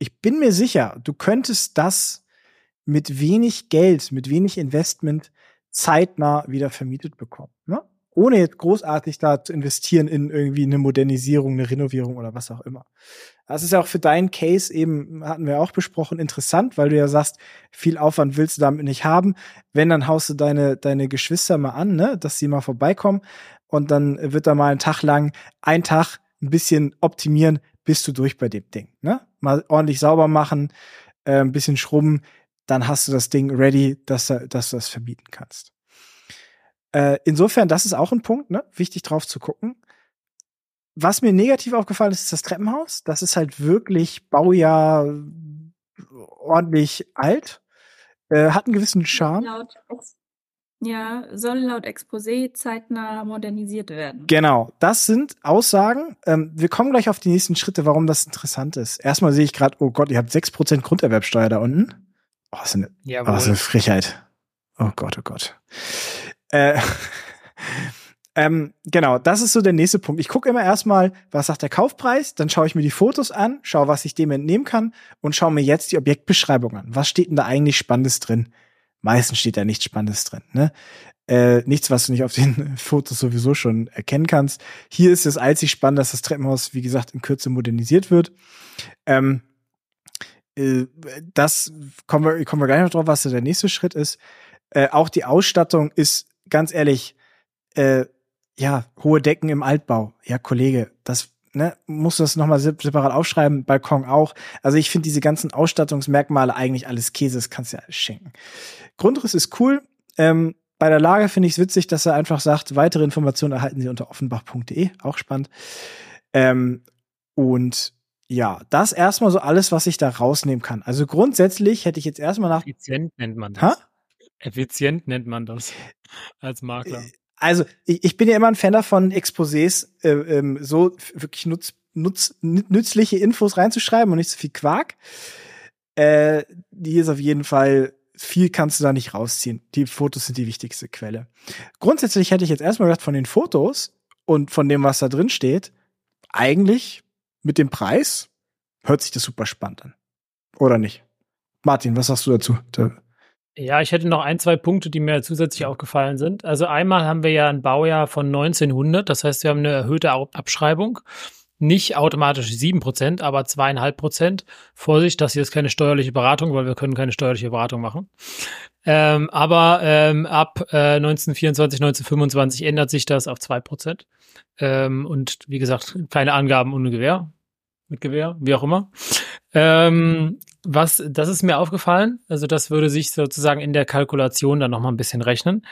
Speaker 1: ich bin mir sicher, du könntest das mit wenig Geld, mit wenig Investment zeitnah wieder vermietet bekommen. Ne? Ohne jetzt großartig da zu investieren in irgendwie eine Modernisierung, eine Renovierung oder was auch immer. Das ist ja auch für deinen Case eben, hatten wir auch besprochen, interessant, weil du ja sagst, viel Aufwand willst du damit nicht haben. Wenn, dann haust du deine, deine Geschwister mal an, ne, dass sie mal vorbeikommen und dann wird da mal ein Tag lang, ein Tag ein bisschen optimieren, bist du durch bei dem Ding. Ne? Mal ordentlich sauber machen, äh, ein bisschen schrubben, dann hast du das Ding ready, dass, du- dass du das verbieten kannst. Äh, insofern, das ist auch ein Punkt, ne? wichtig drauf zu gucken. Was mir negativ aufgefallen ist, ist das Treppenhaus. Das ist halt wirklich Baujahr ordentlich alt. Äh, hat einen gewissen Charme.
Speaker 3: Laut ja, soll laut Exposé zeitnah modernisiert werden.
Speaker 1: Genau, das sind Aussagen. Ähm, wir kommen gleich auf die nächsten Schritte, warum das interessant ist. Erstmal sehe ich gerade, oh Gott, ihr habt 6% Grunderwerbsteuer da unten. Oh, das ist eine, oh,
Speaker 2: Jawohl.
Speaker 1: das ist eine Frechheit. Oh Gott, oh Gott. Äh, ähm, genau, das ist so der nächste Punkt. Ich gucke immer erstmal, was sagt der Kaufpreis, dann schaue ich mir die Fotos an, schaue, was ich dem entnehmen kann und schaue mir jetzt die Objektbeschreibung an. Was steht denn da eigentlich Spannendes drin? Meistens steht da nichts Spannendes drin. Ne? Äh, nichts, was du nicht auf den Fotos sowieso schon erkennen kannst. Hier ist es einzig spannend, dass das Treppenhaus, wie gesagt, in Kürze modernisiert wird. Ähm, äh, das kommen wir, kommen wir gleich noch drauf, was der nächste Schritt ist. Äh, auch die Ausstattung ist, ganz ehrlich, äh, ja, hohe Decken im Altbau. Ja, Kollege, das ne, musst du das nochmal separat aufschreiben, Balkon auch. Also ich finde diese ganzen Ausstattungsmerkmale eigentlich alles Käse, das kannst du ja alles schenken. Grundriss ist cool. Ähm, bei der Lage finde ich es witzig, dass er einfach sagt, weitere Informationen erhalten Sie unter offenbach.de, auch spannend. Ähm, und Ja, das erstmal so alles, was ich da rausnehmen kann. Also grundsätzlich hätte ich jetzt erstmal nach.
Speaker 2: Effizient nennt man das.
Speaker 1: Ha?
Speaker 2: Effizient nennt man das als Makler.
Speaker 1: Also ich, ich bin ja immer ein Fan davon, Exposés äh, ähm, so wirklich nutz, nutz, nü- nützliche Infos reinzuschreiben und nicht so viel Quark. Äh, die ist auf jeden Fall, viel kannst du da nicht rausziehen. Die Fotos sind die wichtigste Quelle. Grundsätzlich hätte ich jetzt erstmal gedacht, von den Fotos und von dem, was da drin steht, eigentlich mit dem Preis hört sich das super spannend an. Oder nicht? Martin, was sagst du dazu? Da,
Speaker 2: Ja, ich hätte noch ein, zwei Punkte, die mir zusätzlich aufgefallen sind. Also einmal haben wir ja ein Baujahr von 1900, das heißt, wir haben eine erhöhte Abschreibung. Nicht automatisch 7%, aber 2,5%. Vorsicht, das hier ist keine steuerliche Beratung, weil wir können keine steuerliche Beratung machen. Ähm, aber ähm, ab äh, 1924, 1925 ändert sich das auf 2%. Ähm, und wie gesagt, keine Angaben ohne Gewähr. Mit Gewähr, wie auch immer. Ähm, was, das ist mir aufgefallen. Also das würde sich sozusagen in der Kalkulation dann nochmal ein bisschen rechnen.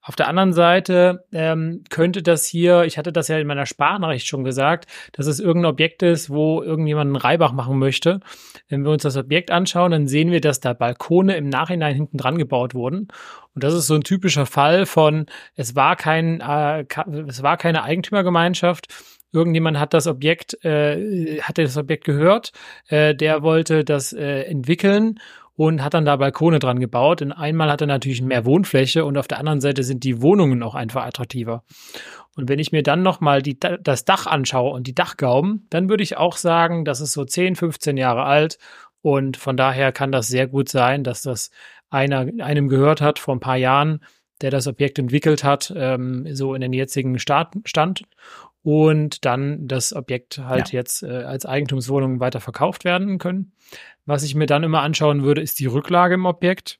Speaker 2: Auf der anderen Seite ähm, könnte das hier, ich hatte das ja in meiner Sparnachricht schon gesagt, dass es irgendein Objekt ist, wo irgendjemand einen Reibach machen möchte. Wenn wir uns das Objekt anschauen, dann sehen wir, dass da Balkone im Nachhinein hinten dran gebaut wurden. Und das ist so ein typischer Fall von, es war kein, äh, es war keine Eigentümergemeinschaft. Irgendjemand hat das Objekt, äh, hatte das Objekt gehört, äh, der wollte das äh, entwickeln und hat dann da Balkone dran gebaut. Und einmal hat er natürlich mehr Wohnfläche und auf der anderen Seite sind die Wohnungen auch einfach attraktiver. Und wenn ich mir dann nochmal das Dach anschaue und die Dachgauben, dann würde ich auch sagen, das ist so 10, 15 Jahre alt. Und von daher kann das sehr gut sein, dass das einer, einem gehört hat vor ein paar Jahren, der das Objekt entwickelt hat, ähm, so in den jetzigen Start, Stand. Und dann das Objekt halt jetzt äh, als Eigentumswohnung weiter verkauft werden können. Was ich mir dann immer anschauen würde, ist die Rücklage im Objekt.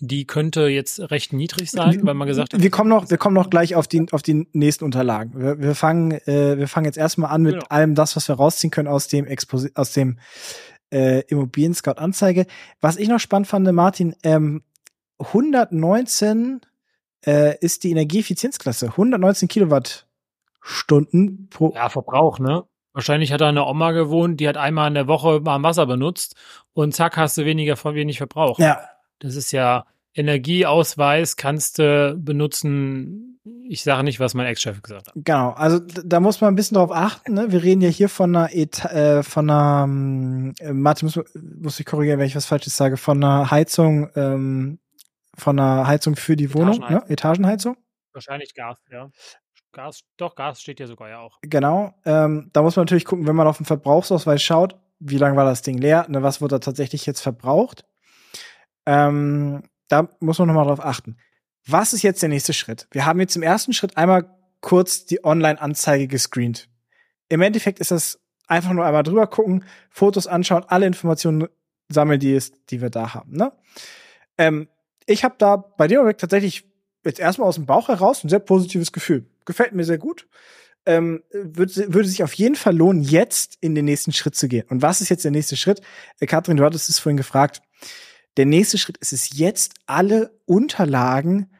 Speaker 2: Die könnte jetzt recht niedrig sein, weil man gesagt hat,
Speaker 1: wir kommen noch, wir kommen noch gleich auf die, auf die nächsten Unterlagen. Wir, wir fangen, äh, wir fangen jetzt erstmal an mit
Speaker 2: Genau.
Speaker 1: allem das, was wir rausziehen können aus dem Exposi aus dem äh, Immobilien Scout Anzeige. Was ich noch spannend fand, Martin, ähm, 119 äh, ist die Energieeffizienzklasse. 119 Kilowattstunden pro.
Speaker 2: ja, Verbrauch, ne? Wahrscheinlich hat da eine Oma gewohnt, die hat einmal in der Woche warm Wasser benutzt und zack hast du weniger von wenig Verbrauch.
Speaker 1: Ja,
Speaker 2: Das ist ja Energieausweis kannst du benutzen. Ich sage nicht, was mein Ex-Chef gesagt hat.
Speaker 1: Genau, also da muss man ein bisschen drauf achten. Ne? Wir reden ja hier von einer, Eta äh, von einer, ähm, äh, Martin muss, muss ich korrigieren, wenn ich was Falsches sage, von einer Heizung, ähm, von einer Heizung für die Wohnung, ne?
Speaker 2: Etagenheizung. Wahrscheinlich Gas, ja. Gas, doch, Gas steht ja sogar ja auch.
Speaker 1: Genau. Ähm, da muss man natürlich gucken, wenn man auf den Verbrauchsausweis schaut, wie lange war das Ding leer, ne? was wurde da tatsächlich jetzt verbraucht. Ähm, da muss man nochmal drauf achten. Was ist jetzt der nächste Schritt? Wir haben jetzt im ersten Schritt einmal kurz die Online-Anzeige gescreent. Im Endeffekt ist das einfach nur einmal drüber gucken, Fotos anschauen, alle Informationen sammeln, die, es, die wir da haben. Ne? Ähm, ich habe da bei dem Objekt tatsächlich jetzt erstmal aus dem Bauch heraus ein sehr positives Gefühl. Gefällt mir sehr gut. Ähm, würde, würde sich auf jeden Fall lohnen, jetzt in den nächsten Schritt zu gehen. Und was ist jetzt der nächste Schritt? Äh, Katrin, du hattest es vorhin gefragt. Der nächste Schritt ist es jetzt, alle Unterlagen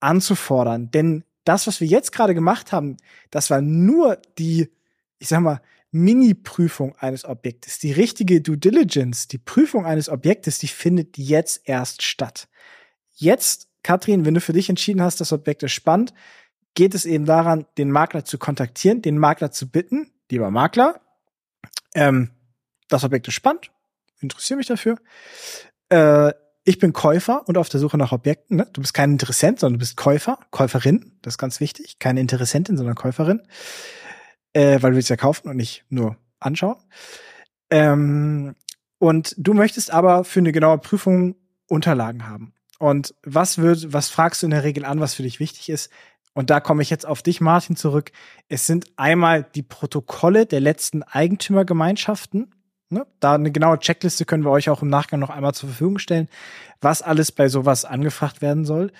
Speaker 1: anzufordern. Denn das, was wir jetzt gerade gemacht haben, das war nur die, ich sag mal, Mini-Prüfung eines Objektes. Die richtige Due Diligence, die Prüfung eines Objektes, die findet jetzt erst statt. Jetzt, Katrin, wenn du für dich entschieden hast, das Objekt ist spannend, geht es eben daran, den Makler zu kontaktieren, den Makler zu bitten, lieber Makler, ähm, das Objekt ist spannend, interessiere mich dafür. Äh, ich bin Käufer und auf der Suche nach Objekten. Ne? Du bist kein Interessent, sondern du bist Käufer, Käuferin. Das ist ganz wichtig. Keine Interessentin, sondern Käuferin. Äh, weil du willst ja kaufen und nicht nur anschauen. Ähm, und du möchtest aber für eine genaue Prüfung Unterlagen haben. Und was wird, was fragst du in der Regel an, was für dich wichtig ist? Und da komme ich jetzt auf dich, Martin, zurück. Es sind einmal die Protokolle der letzten Eigentümergemeinschaften. Ne? Da eine genaue Checkliste können wir euch auch im Nachgang noch einmal zur Verfügung stellen, was alles bei sowas angefragt werden soll.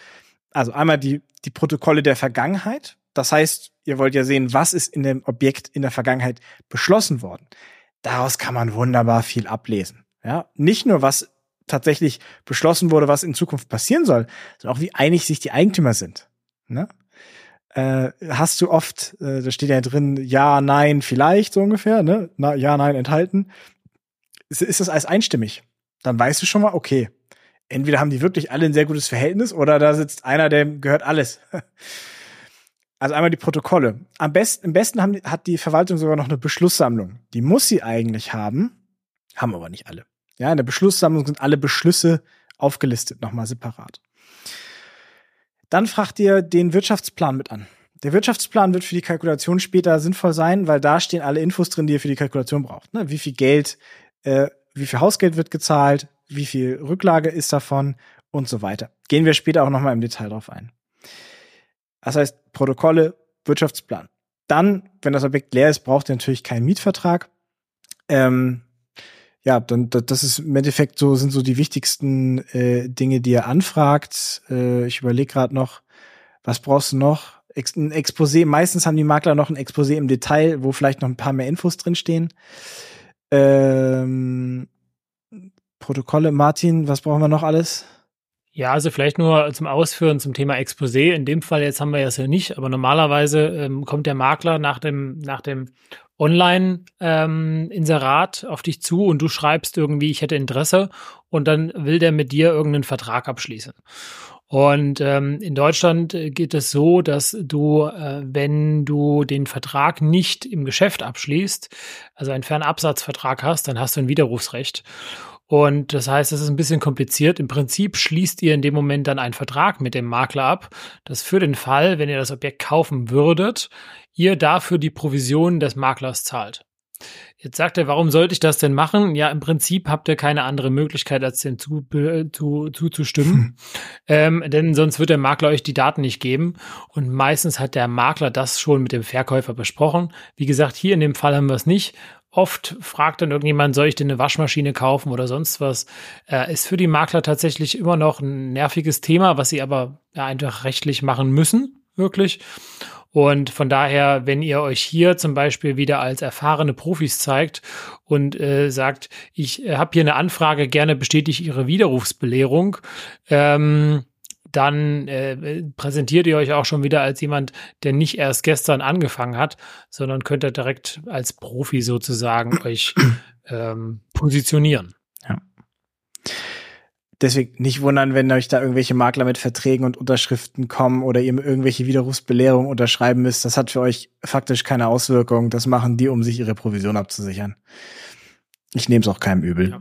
Speaker 1: Also einmal die, die Protokolle der Vergangenheit. Das heißt, ihr wollt ja sehen, was ist in dem Objekt in der Vergangenheit beschlossen worden. Daraus kann man wunderbar viel ablesen. Ja, nicht nur was tatsächlich beschlossen wurde, was in Zukunft passieren soll, sondern auch wie einig sich die Eigentümer sind. Ne? Äh, hast du oft, äh, da steht ja drin, ja, nein, vielleicht, so ungefähr, ne? Na, ja, nein, enthalten. Ist, ist das alles einstimmig? Dann weißt du schon mal, okay, entweder haben die wirklich alle ein sehr gutes Verhältnis oder da sitzt einer, dem gehört alles. Also einmal die Protokolle. Am besten, im besten haben, hat die Verwaltung sogar noch eine Beschlusssammlung. Die muss sie eigentlich haben, haben aber nicht alle. Ja, in der Beschlusssammlung sind alle Beschlüsse aufgelistet, nochmal separat. Dann fragt ihr den Wirtschaftsplan mit an. Der Wirtschaftsplan wird für die Kalkulation später sinnvoll sein, weil da stehen alle Infos drin, die ihr für die Kalkulation braucht. Ne? Wie viel Geld, äh, wie viel Hausgeld wird gezahlt, wie viel Rücklage ist davon und so weiter. Gehen wir später auch nochmal im Detail drauf ein. Das heißt, Protokolle, Wirtschaftsplan. Dann, wenn das Objekt leer ist, braucht ihr natürlich keinen Mietvertrag. Ähm, ja, dann das ist im Endeffekt so sind so die wichtigsten äh, Dinge, die ihr anfragt. Äh, ich überlege gerade noch, was brauchst du noch? Ex ein Exposé. Meistens haben die Makler noch ein Exposé im Detail, wo vielleicht noch ein paar mehr Infos drinstehen. Ähm, Protokolle, Martin, was brauchen wir noch alles?
Speaker 2: Ja, also vielleicht nur zum Ausführen zum Thema Exposé. In dem Fall jetzt haben wir es ja nicht, aber normalerweise ähm, kommt der Makler nach dem, nach dem Online-Inserat ähm, auf dich zu und du schreibst irgendwie, ich hätte Interesse und dann will der mit dir irgendeinen Vertrag abschließen. Und ähm, in Deutschland geht es so, dass du, äh, wenn du den Vertrag nicht im Geschäft abschließt, also einen Fernabsatzvertrag hast, dann hast du ein Widerrufsrecht. Und das heißt, es ist ein bisschen kompliziert. Im Prinzip schließt ihr in dem Moment dann einen Vertrag mit dem Makler ab, dass für den Fall, wenn ihr das Objekt kaufen würdet, ihr dafür die Provision des Maklers zahlt. Jetzt sagt er, warum sollte ich das denn machen? Ja, im Prinzip habt ihr keine andere Möglichkeit, als dem zu, zu, zuzustimmen. Hm. Ähm, denn sonst wird der Makler euch die Daten nicht geben. Und meistens hat der Makler das schon mit dem Verkäufer besprochen. Wie gesagt, hier in dem Fall haben wir es nicht. Oft fragt dann irgendjemand, soll ich denn eine Waschmaschine kaufen oder sonst was? Äh, ist für die Makler tatsächlich immer noch ein nerviges Thema, was sie aber ja, einfach rechtlich machen müssen, wirklich. Und von daher, wenn ihr euch hier zum Beispiel wieder als erfahrene Profis zeigt und äh, sagt, ich äh, habe hier eine Anfrage, gerne bestätige Ihre Widerrufsbelehrung, ähm, dann äh, präsentiert ihr euch auch schon wieder als jemand, der nicht erst gestern angefangen hat, sondern könnt ihr direkt als Profi sozusagen euch ähm, positionieren. Ja.
Speaker 1: Deswegen nicht wundern, wenn euch da irgendwelche Makler mit Verträgen und Unterschriften kommen oder ihr irgendwelche Widerrufsbelehrungen unterschreiben müsst. Das hat für euch faktisch keine Auswirkung. Das machen die, um sich ihre Provision abzusichern. Ich nehme es auch keinem übel. Ja.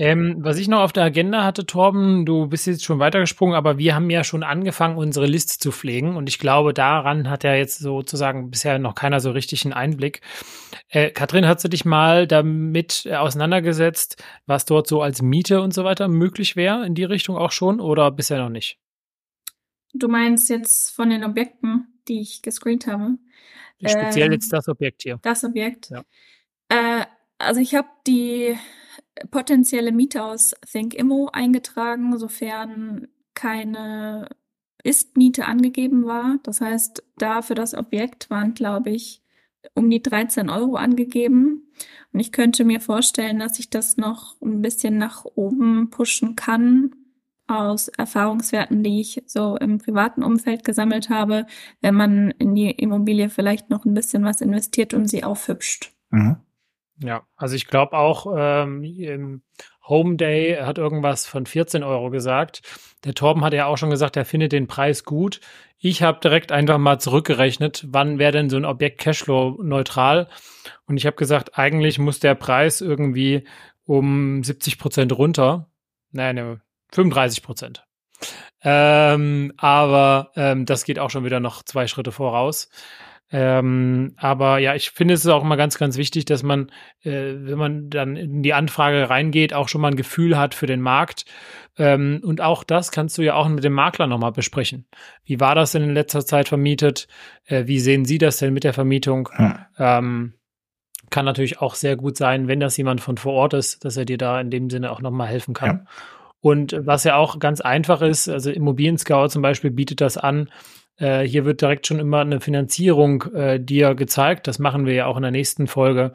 Speaker 2: Ähm, was ich noch auf der Agenda hatte, Torben, du bist jetzt schon weitergesprungen, aber wir haben ja schon angefangen, unsere Liste zu pflegen und ich glaube, daran hat ja jetzt sozusagen bisher noch keiner so richtig einen Einblick. Äh, Katrin, hast du dich mal damit auseinandergesetzt, was dort so als Miete und so weiter möglich wäre, in die Richtung auch schon oder bisher noch nicht?
Speaker 3: Du meinst jetzt von den Objekten, die ich gescreent habe?
Speaker 2: Speziell ähm, jetzt das Objekt hier.
Speaker 3: Das Objekt. Ja. Äh, also ich habe die potenzielle Mieter aus ThinkImmo eingetragen, sofern keine Ist-Miete angegeben war. Das heißt, da für das Objekt waren, glaube ich, um die 13 Euro angegeben. Und ich könnte mir vorstellen, dass ich das noch ein bisschen nach oben pushen kann aus Erfahrungswerten, die ich so im privaten Umfeld gesammelt habe, wenn man in die Immobilie vielleicht noch ein bisschen was investiert und sie aufhübscht. Mhm.
Speaker 2: Ja, also ich glaube auch, ähm, Home Day hat irgendwas von 14 Euro gesagt. Der Torben hat ja auch schon gesagt, er findet den Preis gut. Ich habe direkt einfach mal zurückgerechnet, wann wäre denn so ein Objekt Cashflow neutral. Und ich habe gesagt, eigentlich muss der Preis irgendwie um 70 Prozent runter. Nein, ne, 35 Prozent. Ähm, aber ähm, das geht auch schon wieder noch zwei Schritte voraus. Ähm, aber ja, ich finde es ist auch immer ganz, ganz wichtig, dass man, äh, wenn man dann in die Anfrage reingeht, auch schon mal ein Gefühl hat für den Markt. Ähm, und auch das kannst du ja auch mit dem Makler nochmal besprechen. Wie war das denn in letzter Zeit vermietet? Äh, wie sehen Sie das denn mit der Vermietung? Hm. Ähm, kann natürlich auch sehr gut sein, wenn das jemand von vor Ort ist, dass er dir da in dem Sinne auch nochmal helfen kann. Ja. Und was ja auch ganz einfach ist, also Immobilien Scout zum Beispiel bietet das an, äh, hier wird direkt schon immer eine Finanzierung äh, dir gezeigt. Das machen wir ja auch in der nächsten Folge,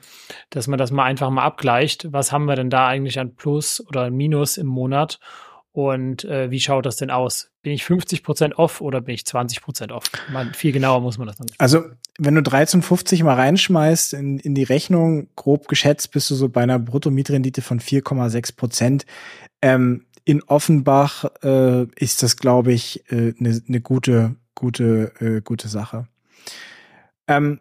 Speaker 2: dass man das mal einfach mal abgleicht. Was haben wir denn da eigentlich an Plus oder Minus im Monat? Und äh, wie schaut das denn aus? Bin ich 50% off oder bin ich 20% off? Man, viel genauer muss man das dann.
Speaker 1: Also, wenn du 13,50 mal reinschmeißt in, in die Rechnung, grob geschätzt, bist du so bei einer Bruttomietrendite von 4,6 Prozent. Ähm, in Offenbach äh, ist das, glaube ich, eine äh, ne, ne gute, gute, äh, gute Sache. Ähm,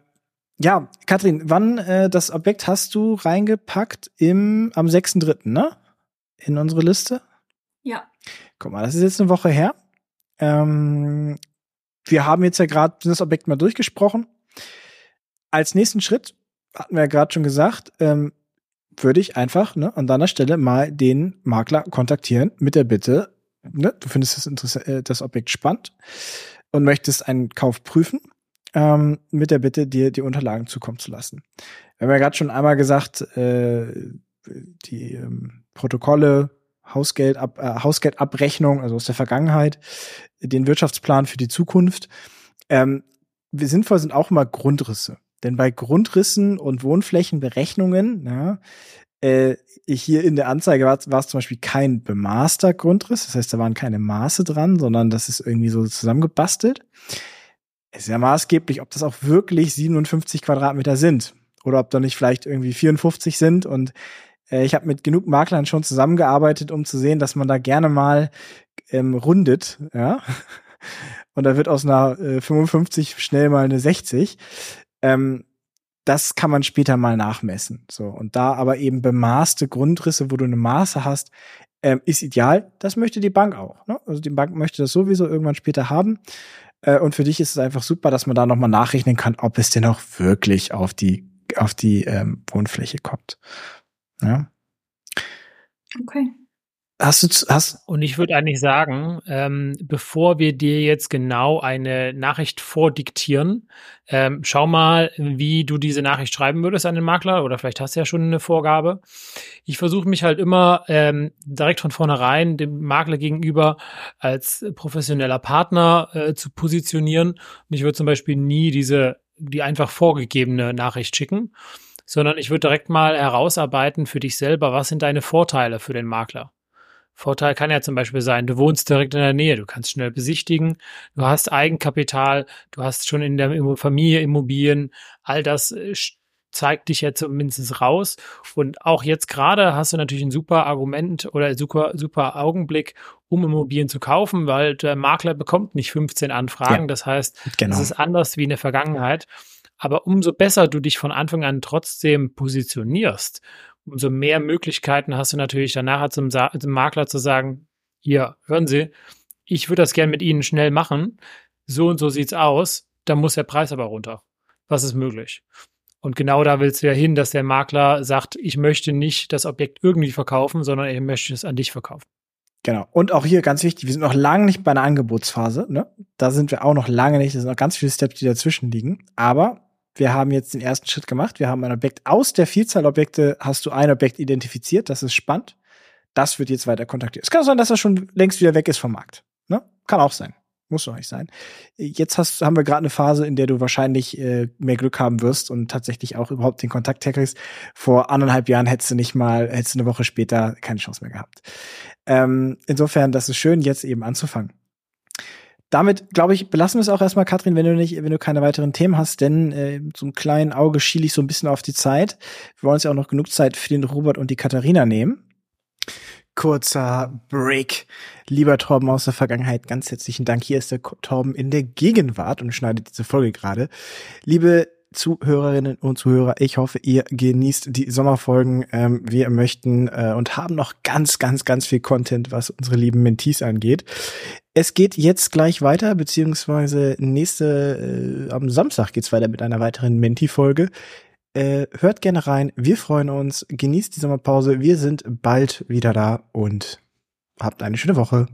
Speaker 1: ja, Katrin, wann äh, das Objekt hast du reingepackt? Im am 6.3., ne? In unsere Liste?
Speaker 3: Ja.
Speaker 1: Guck mal, das ist jetzt eine Woche her. Ähm, wir haben jetzt ja gerade das Objekt mal durchgesprochen. Als nächsten Schritt, hatten wir ja gerade schon gesagt, ähm, würde ich einfach ne, an deiner Stelle mal den Makler kontaktieren mit der Bitte, ne, du findest das, Interess äh, das Objekt spannend und möchtest einen Kauf prüfen, ähm, mit der Bitte, dir die Unterlagen zukommen zu lassen. Wir haben ja gerade schon einmal gesagt, äh, die ähm, Protokolle Hausgeldab, äh, Hausgeldabrechnung, also aus der Vergangenheit, den Wirtschaftsplan für die Zukunft. Ähm, sinnvoll sind auch immer Grundrisse. Denn bei Grundrissen und Wohnflächenberechnungen, ja, äh, hier in der Anzeige war, es zum Beispiel kein bemaßter Grundriss, das heißt, da waren keine Maße dran, sondern das ist irgendwie so zusammengebastelt. Es ist ja maßgeblich, ob das auch wirklich 57 Quadratmeter sind oder ob da nicht vielleicht irgendwie 54 sind und äh, ich habe mit genug Maklern schon zusammengearbeitet, um zu sehen, dass man da gerne mal ähm, rundet, ja. Und da wird aus einer äh, 55 schnell mal eine 60. Ähm, das kann man später mal nachmessen. So und da aber eben bemaßte Grundrisse, wo du eine Maße hast, ähm, ist ideal. Das möchte die Bank auch. Ne? Also die Bank möchte das sowieso irgendwann später haben. Äh, und für dich ist es einfach super, dass man da noch mal nachrechnen kann, ob es denn auch wirklich auf die auf die ähm, Wohnfläche kommt. Ja.
Speaker 3: Okay.
Speaker 1: Hast du hast
Speaker 2: und ich würde eigentlich sagen, ähm, bevor wir dir jetzt genau eine Nachricht vordiktieren, ähm, schau mal, wie du diese Nachricht schreiben würdest an den Makler oder vielleicht hast du ja schon eine Vorgabe. Ich versuche mich halt immer ähm, direkt von vornherein dem Makler gegenüber als professioneller Partner äh, zu positionieren. Und ich würde zum Beispiel nie diese die einfach vorgegebene Nachricht schicken, sondern ich würde direkt mal herausarbeiten für dich selber, was sind deine Vorteile für den Makler. Vorteil kann ja zum Beispiel sein, du wohnst direkt in der Nähe, du kannst schnell besichtigen, du hast Eigenkapital, du hast schon in der Familie Immobilien, all das äh, zeigt dich ja zumindest raus. Und auch jetzt gerade hast du natürlich ein super Argument oder super, super Augenblick, um Immobilien zu kaufen, weil der Makler bekommt nicht 15 Anfragen. Ja, das heißt, genau. es ist anders wie in der Vergangenheit. Aber umso besser du dich von Anfang an trotzdem positionierst, umso mehr Möglichkeiten hast du natürlich danach zum, zum Makler zu sagen, hier, hören Sie, ich würde das gern mit Ihnen schnell machen. So und so sieht's aus. Da muss der Preis aber runter. Was ist möglich? Und genau da willst du ja hin, dass der Makler sagt, ich möchte nicht das Objekt irgendwie verkaufen, sondern ich möchte es an dich verkaufen.
Speaker 1: Genau. Und auch hier ganz wichtig, wir sind noch lange nicht bei einer Angebotsphase. Ne? Da sind wir auch noch lange nicht. Es sind noch ganz viele Steps, die dazwischen liegen. Aber wir haben jetzt den ersten Schritt gemacht. Wir haben ein Objekt aus der Vielzahl Objekte hast du ein Objekt identifiziert. Das ist spannend. Das wird jetzt weiter kontaktiert. Es kann auch sein, dass das schon längst wieder weg ist vom Markt. Ne? Kann auch sein. Muss doch nicht sein. Jetzt hast, haben wir gerade eine Phase, in der du wahrscheinlich äh, mehr Glück haben wirst und tatsächlich auch überhaupt den Kontakt herkriegst. Vor anderthalb Jahren hättest du nicht mal, hättest du eine Woche später keine Chance mehr gehabt. Ähm, insofern, das ist schön, jetzt eben anzufangen damit, glaube ich, belassen wir es auch erstmal, Katrin, wenn du nicht, wenn du keine weiteren Themen hast, denn äh, ein kleinen Auge schiele ich so ein bisschen auf die Zeit. Wir wollen uns ja auch noch genug Zeit für den Robert und die Katharina nehmen. Kurzer Break. Lieber Torben aus der Vergangenheit, ganz herzlichen Dank. Hier ist der Torben in der Gegenwart und schneidet diese Folge gerade. Liebe Zuhörerinnen und Zuhörer, ich hoffe, ihr genießt die Sommerfolgen. Ähm, wir möchten äh, und haben noch ganz, ganz, ganz viel Content, was unsere lieben Mentees angeht. Es geht jetzt gleich weiter, beziehungsweise nächste, äh, am Samstag geht's weiter mit einer weiteren Menti-Folge. Äh, hört gerne rein, wir freuen uns, genießt die Sommerpause, wir sind bald wieder da und habt eine schöne Woche.